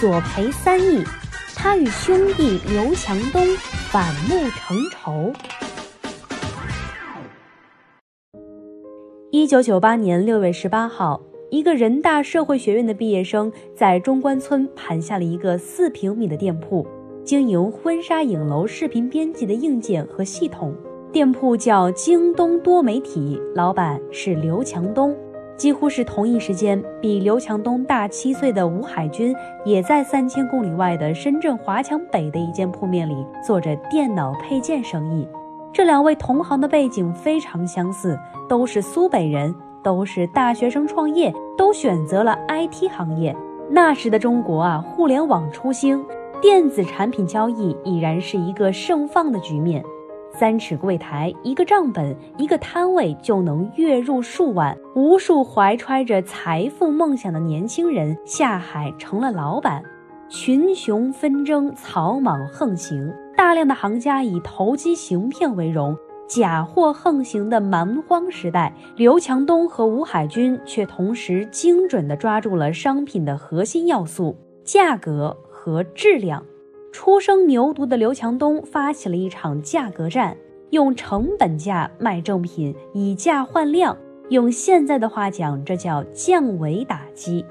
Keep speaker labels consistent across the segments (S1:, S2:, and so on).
S1: 索赔三亿，他与兄弟刘强东反目成仇。一九九八年六月十八号，一个人大社会学院的毕业生在中关村盘下了一个四平米的店铺，经营婚纱影楼视频编辑的硬件和系统。店铺叫京东多媒体，老板是刘强东。几乎是同一时间，比刘强东大七岁的吴海军也在三千公里外的深圳华强北的一间铺面里做着电脑配件生意。这两位同行的背景非常相似，都是苏北人，都是大学生创业，都选择了 IT 行业。那时的中国啊，互联网初兴，电子产品交易已然是一个盛放的局面。三尺柜台，一个账本，一个摊位就能月入数万。无数怀揣着财富梦想的年轻人下海成了老板。群雄纷争，草莽横行，大量的行家以投机行骗为荣。假货横行的蛮荒时代，刘强东和吴海军却同时精准地抓住了商品的核心要素——价格和质量。初生牛犊的刘强东发起了一场价格战，用成本价卖正品，以价换量。用现在的话讲，这叫降维打击。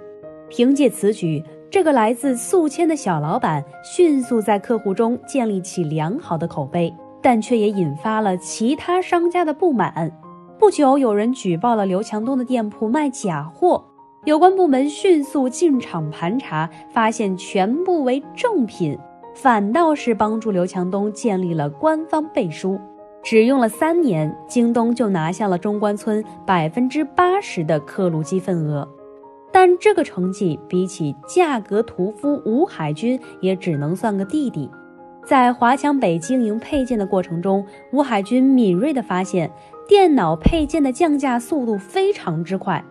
S1: 凭借此举，这个来自宿迁的小老板迅速在客户中建立起良好的口碑，但却也引发了其他商家的不满。不久，有人举报了刘强东的店铺卖假货，有关部门迅速进场盘查，发现全部为正品，反倒是帮助刘强东建立了官方背书。只用了三年，京东就拿下了中关村百分之八十的刻录机份额。但这个成绩比起价格屠夫吴海军，也只能算个弟弟。在华强北经营配件的过程中，吴海军敏锐地发现，电脑配件的降价速度非常之快。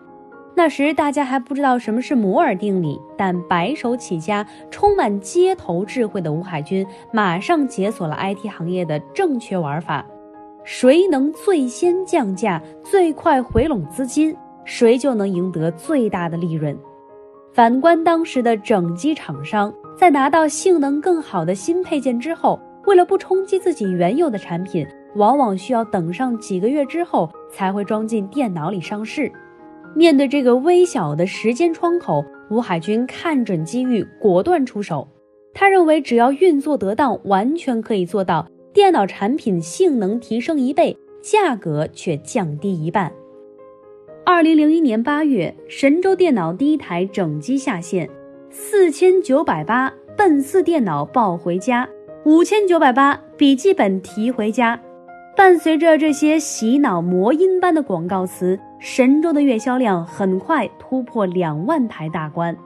S1: 那时大家还不知道什么是摩尔定理，但白手起家、充满街头智慧的吴海军，马上解锁了 IT 行业的正确玩法。谁能最先降价、最快回笼资金，谁就能赢得最大的利润。反观当时的整机厂商，在拿到性能更好的新配件之后，为了不冲击自己原有的产品，往往需要等上几个月之后才会装进电脑里上市。面对这个微小的时间窗口，吴海军看准机遇，果断出手。他认为，只要运作得当，完全可以做到。电脑产品性能提升一倍，价格却降低一半。二零零一年八月，神州电脑第一台整机下线，四千九百八奔四电脑抱回家，五千九百八笔记本提回家。伴随着这些洗脑魔音般的广告词，神州的月销量很快突破两万台大关。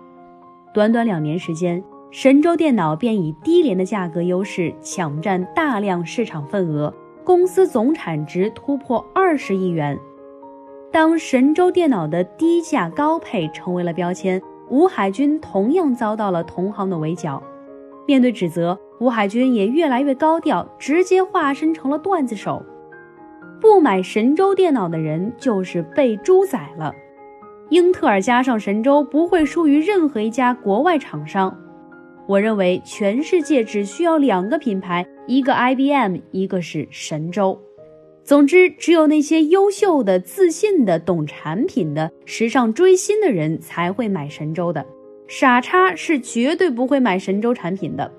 S1: 短短两年时间。神州电脑便以低廉的价格优势抢占大量市场份额，公司总产值突破二十亿元。当神州电脑的低价高配成为了标签，吴海军同样遭到了同行的围剿。面对指责，吴海军也越来越高调，直接化身成了段子手。不买神州电脑的人就是被猪宰了。英特尔加上神州不会输于任何一家国外厂商。我认为全世界只需要两个品牌，一个 IBM，一个是神州。总之，只有那些优秀的、自信的、懂产品的、时尚追星的人才会买神州的，傻叉是绝对不会买神州产品的。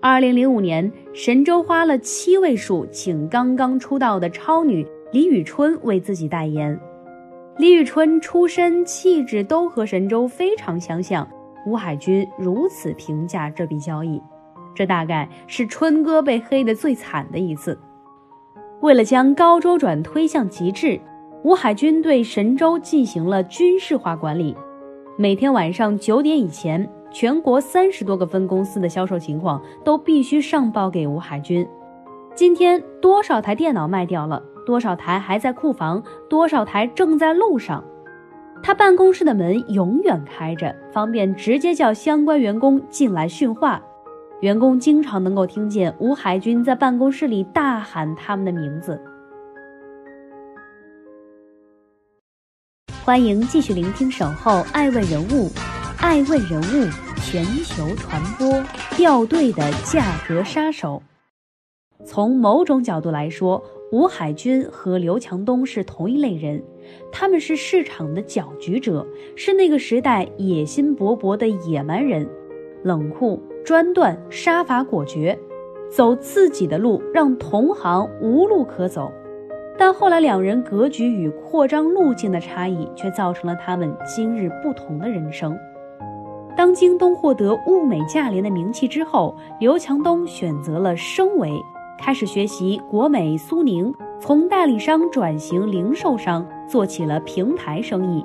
S1: 二零零五年，神州花了七位数请刚刚出道的超女李宇春为自己代言。李宇春出身、气质都和神州非常相像。吴海军如此评价这笔交易，这大概是春哥被黑得最惨的一次。为了将高周转推向极致，吴海军对神州进行了军事化管理。每天晚上九点以前，全国三十多个分公司的销售情况都必须上报给吴海军。今天多少台电脑卖掉了？多少台还在库房？多少台正在路上？他办公室的门永远开着，方便直接叫相关员工进来训话。员工经常能够听见吴海军在办公室里大喊他们的名字。欢迎继续聆听《守候爱问人物》，爱问人物全球传播，掉队的价格杀手。从某种角度来说，吴海军和刘强东是同一类人，他们是市场的搅局者，是那个时代野心勃勃的野蛮人，冷酷。专断杀伐果决，走自己的路，让同行无路可走。但后来两人格局与扩张路径的差异，却造成了他们今日不同的人生。当京东获得物美价廉的名气之后，刘强东选择了升维，开始学习国美、苏宁，从代理商转型零售商，做起了平台生意。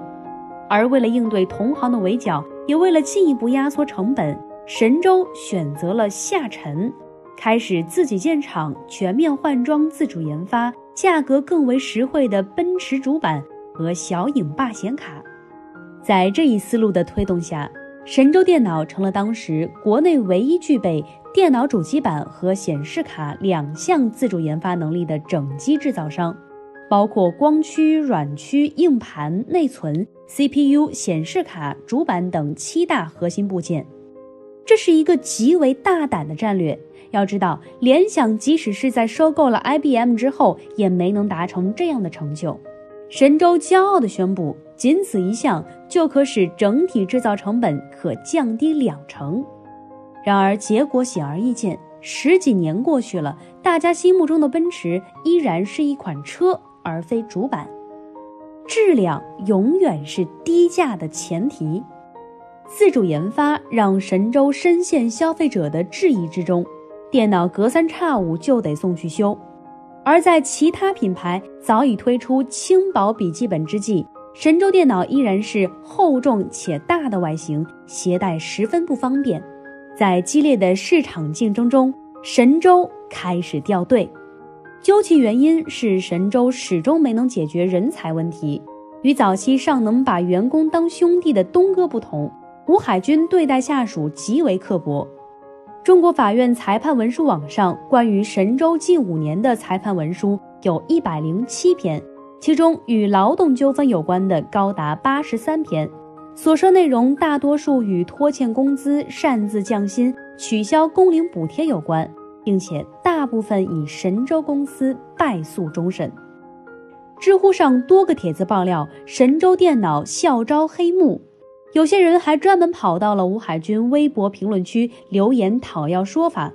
S1: 而为了应对同行的围剿，也为了进一步压缩成本。神州选择了下沉，开始自己建厂，全面换装，自主研发，价格更为实惠的奔驰主板和小影霸显卡。在这一思路的推动下，神州电脑成了当时国内唯一具备电脑主机板和显示卡两项自主研发能力的整机制造商，包括光驱、软驱、硬盘、内存、CPU、显示卡、主板等七大核心部件。这是一个极为大胆的战略。要知道，联想即使是在收购了 IBM 之后，也没能达成这样的成就。神州骄傲地宣布，仅此一项就可使整体制造成本可降低两成。然而，结果显而易见，十几年过去了，大家心目中的奔驰依然是一款车，而非主板。质量永远是低价的前提。自主研发让神州深陷消费者的质疑之中，电脑隔三差五就得送去修。而在其他品牌早已推出轻薄笔记本之际，神州电脑依然是厚重且大的外形，携带十分不方便。在激烈的市场竞争中，神州开始掉队。究其原因，是神州始终没能解决人才问题。与早期尚能把员工当兄弟的东哥不同。吴海军对待下属极为刻薄。中国法院裁判文书网上关于神州近五年的裁判文书有一百零七篇，其中与劳动纠纷有关的高达八十三篇，所涉内容大多数与拖欠工资、擅自降薪、取消工龄补贴有关，并且大部分以神州公司败诉终审。知乎上多个帖子爆料，神州电脑校招黑幕。有些人还专门跑到了吴海军微博评论区留言讨要说法。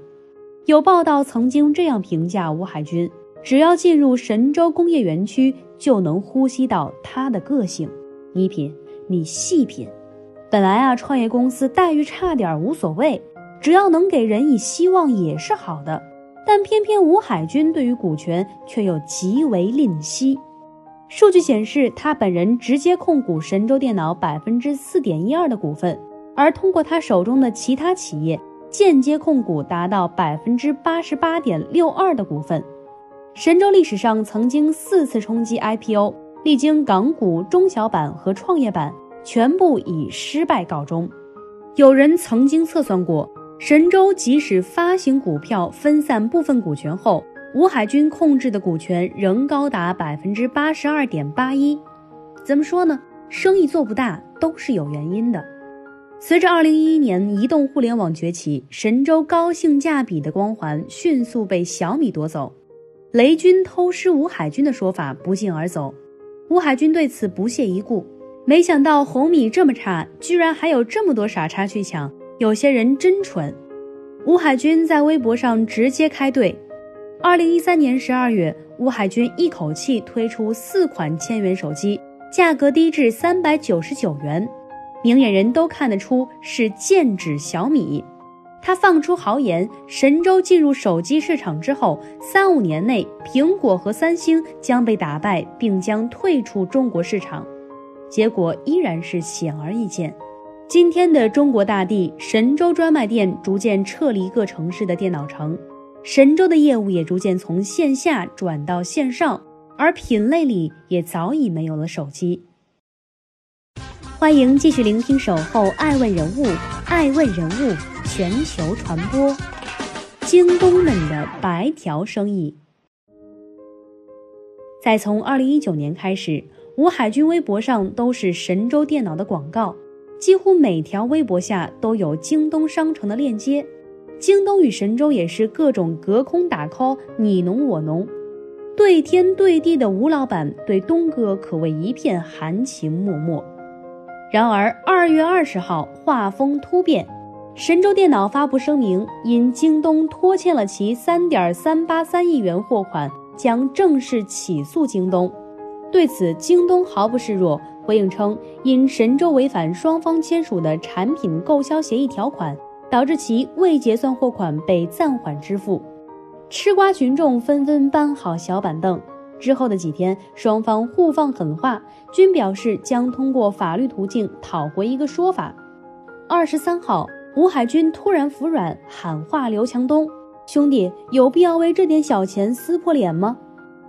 S1: 有报道曾经这样评价吴海军：只要进入神州工业园区，就能呼吸到他的个性。你品，你细品。本来啊，创业公司待遇差点无所谓，只要能给人以希望也是好的。但偏偏吴海军对于股权却又极为吝惜。数据显示，他本人直接控股神州电脑百分之四点一二的股份，而通过他手中的其他企业间接控股达到百分之八十八点六二的股份。神州历史上曾经四次冲击 IPO，历经港股、中小板和创业板，全部以失败告终。有人曾经测算过，神州即使发行股票分散部分股权后。吴海军控制的股权仍高达百分之八十二点八一，怎么说呢？生意做不大都是有原因的。随着二零一一年移动互联网崛起，神州高性价比的光环迅速被小米夺走。雷军偷师吴海军的说法不胫而走，吴海军对此不屑一顾。没想到红米这么差，居然还有这么多傻叉去抢，有些人真蠢。吴海军在微博上直接开怼。二零一三年十二月，吴海军一口气推出四款千元手机，价格低至三百九十九元，明眼人都看得出是剑指小米。他放出豪言，神州进入手机市场之后，三五年内苹果和三星将被打败，并将退出中国市场。结果依然是显而易见。今天的中国大地，神州专卖店逐渐撤离各城市的电脑城，神州的业务也逐渐从线下转到线上，而品类里也早已没有了手机。欢迎继续聆听《守候爱问人物》，爱问人物全球传播。京东们的白条生意。在从二零一九年开始，吴海军微博上都是神州电脑的广告，几乎每条微博下都有京东商城的链接。京东与神州也是各种隔空打 call，你侬我侬，对天对地的吴老板对东哥可谓一片含情脉脉。然而，二月二十号，画风突变，神州电脑发布声明，因京东拖欠了其三点三八三亿元货款，将正式起诉京东。对此，京东毫不示弱，回应称，因神州违反双方签署的产品购销协议条款，导致其未结算货款被暂缓支付。吃瓜群众纷纷搬好小板凳。之后的几天，双方互放狠话，均表示将通过法律途径讨回一个说法。二十三号，吴海军突然服软，喊话刘强东：“兄弟，有必要为这点小钱撕破脸吗？”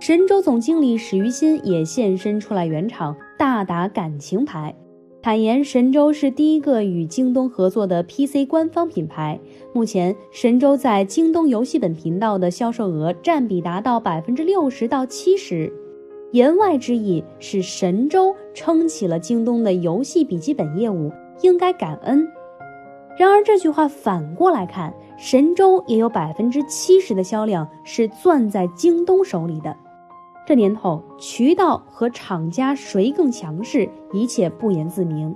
S1: 神州总经理史于新也现身出来圆场，大打感情牌。坦言，神州是第一个与京东合作的 PC 官方品牌。目前，神州在京东游戏本频道的销售额占比达到百分之六十到七十。言外之意是，神州撑起了京东的游戏笔记本业务，应该感恩。然而，这句话反过来看，神州也有百分之七十的销量是攥在京东手里的。这年头，渠道和厂家谁更强势，一切不言自明。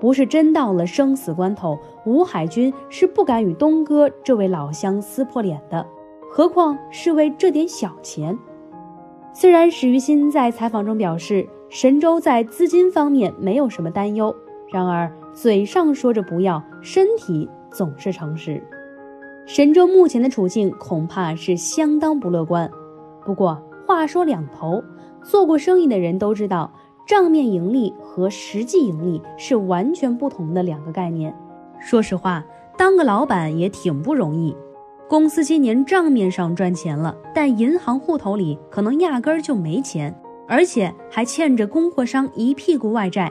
S1: 不是真到了生死关头，吴海军是不敢与东哥这位老乡撕破脸的，何况是为这点小钱。虽然史玉新在采访中表示，神州在资金方面没有什么担忧，然而嘴上说着不要，身体总是诚实。神州目前的处境恐怕是相当不乐观。不过，话说两头，做过生意的人都知道，账面盈利和实际盈利是完全不同的两个概念。说实话，当个老板也挺不容易。公司今年账面上赚钱了，但银行户头里可能压根儿就没钱，而且还欠着供货商一屁股外债。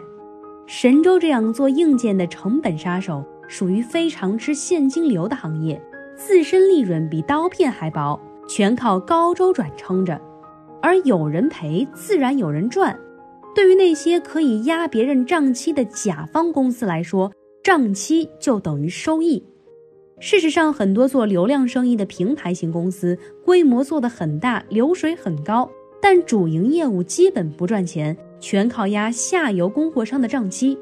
S1: 神州这样做硬件的成本杀手，属于非常吃现金流的行业，自身利润比刀片还薄，全靠高周转撑着。而有人赔，自然有人赚。对于那些可以压别人账期的甲方公司来说，账期就等于收益。事实上，很多做流量生意的平台型公司，规模做得很大，流水很高，但主营业务基本不赚钱，全靠压下游供货商的账期。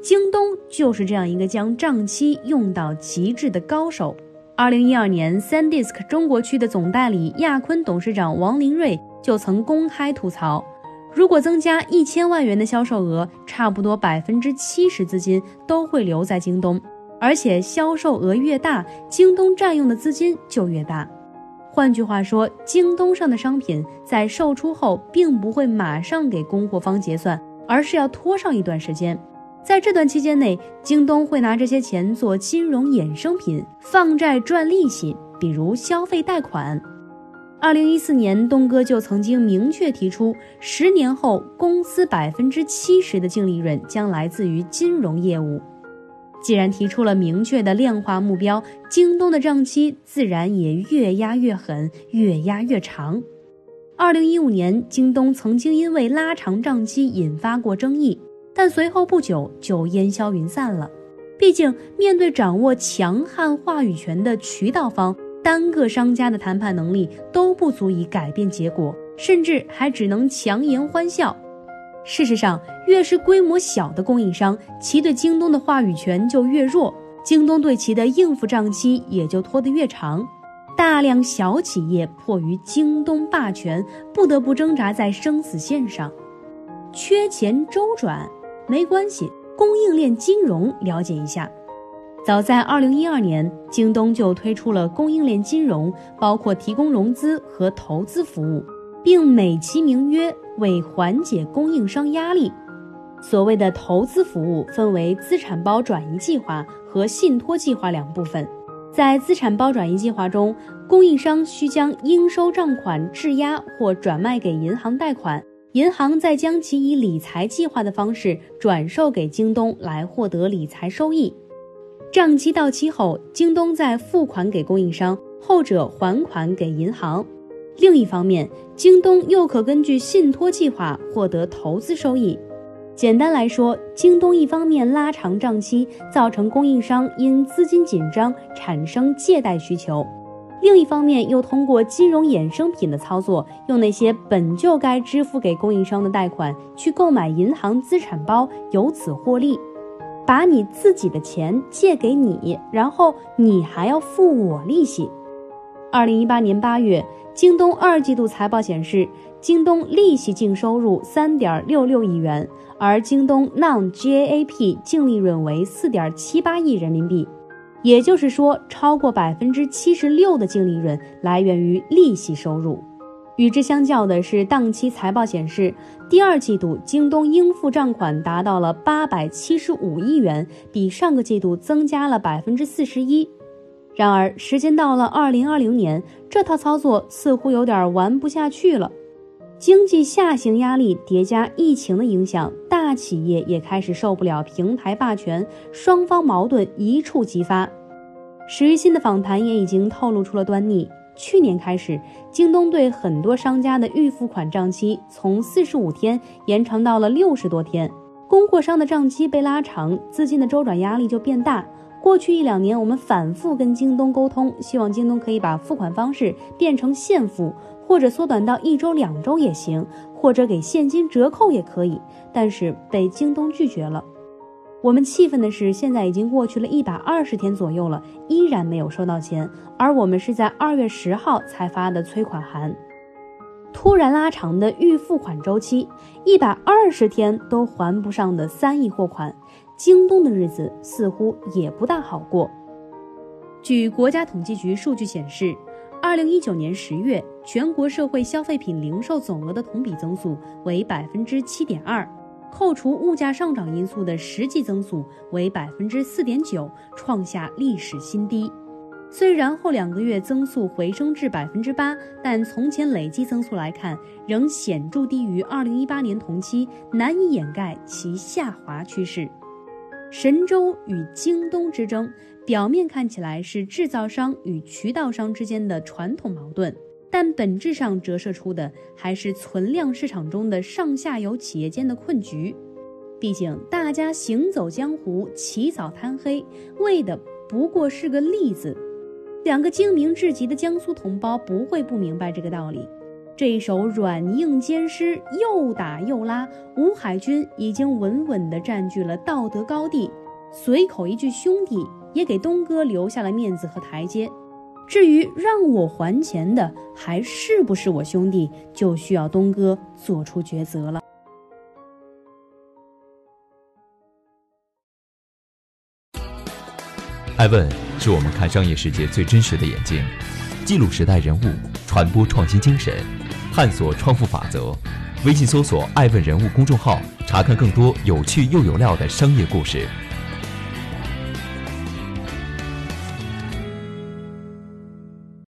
S1: 京东就是这样一个将账期用到极致的高手。二零一二年，SanDisk 中国区的总代理亚坤董事长王林瑞。就曾公开吐槽，如果增加一千万元的销售额，差不多百分之七十资金都会留在京东，而且销售额越大，京东占用的资金就越大。换句话说，京东上的商品在售出后，并不会马上给供货方结算，而是要拖上一段时间。在这段期间内，京东会拿这些钱做金融衍生品、放债赚利息，比如消费贷款。二零一四年，东哥就曾经明确提出，十年后公司百分之七十的净利润将来自于金融业务。既然提出了明确的量化目标，京东的账期自然也越压越狠，越压越长。二零一五年，京东曾经因为拉长账期引发过争议，但随后不久就烟消云散了。毕竟，面对掌握强悍话语权的渠道方。单个商家的谈判能力都不足以改变结果，甚至还只能强颜欢笑。事实上，越是规模小的供应商，其对京东的话语权就越弱，京东对其的应付账期也就拖得越长。大量小企业迫于京东霸权，不得不挣扎在生死线上，缺钱周转没关系，供应链金融了解一下。早在二零一二年，京东就推出了供应链金融，包括提供融资和投资服务，并美其名曰为缓解供应商压力。所谓的投资服务分为资产包转移计划和信托计划两部分。在资产包转移计划中，供应商需将应收账款质押或转卖给银行贷款，银行再将其以理财计划的方式转售给京东来获得理财收益。账期到期后，京东再付款给供应商，后者还款给银行。另一方面，京东又可根据信托计划获得投资收益。简单来说，京东一方面拉长账期，造成供应商因资金紧张产生借贷需求；另一方面又通过金融衍生品的操作，用那些本就该支付给供应商的贷款去购买银行资产包，由此获利，把你自己的钱借给你，然后你还要付我利息。二零一八年八月，京东二季度财报显示，京东利息净收入三点六六亿元。而京东 non-GAAP 净利润为四点七八亿人民币，也就是说，超过百分之七十六的净利润来源于利息收入。与之相较的是，当期财报显示，第二季度京东应付账款达到了八百七十五亿元，比上个季度增加了百分之四十一。然而，时间到了二零二零年，这套操作似乎有点玩不下去了。经济下行压力叠加疫情的影响，大企业也开始受不了平台霸权，双方矛盾一触即发。史玉新的访谈也已经透露出了端倪。去年开始，京东对很多商家的预付款账期从四十五天延长到了六十多天，供货商的账期被拉长，资金的周转压力就变大。过去一两年，我们反复跟京东沟通，希望京东可以把付款方式变成现付。或者缩短到一周、两周也行，或者给现金折扣也可以，但是被京东拒绝了。我们气愤的是，现在已经过去了一百二十天左右了，依然没有收到钱，而我们是在二月十号才发的催款函。突然拉长的预付款周期，一百二十天都还不上的三亿货款，京东的日子似乎也不大好过。据国家统计局数据显示。二零一九年十月，全国社会消费品零售总额的同比增速为百分之七点二，扣除物价上涨因素的实际增速为百分之四点九，创下历史新低。虽然后两个月增速回升至百分之八，但从前累计增速来看，仍显著低于二零一八年同期，难以掩盖其下滑趋势。神州与京东之争，表面看起来是制造商与渠道商之间的传统矛盾，但本质上折射出的还是存量市场中的上下游企业间的困局。毕竟，大家行走江湖，起早贪黑，为的不过是个利字。两个精明至极的江苏同胞不会不明白这个道理。这一手软硬兼施，又打又拉，吴海军已经稳稳地占据了道德高地。随口一句“兄弟”，也给东哥留下了面子和台阶。至于让我还钱的还是不是我兄弟，就需要东哥做出抉择了。
S2: 爱问是我们看商业世界最真实的眼睛，记录时代人物，传播创新精神。探索创富法则，微信搜索“爱问人物”公众号，查看更多有趣又有料的商业故事。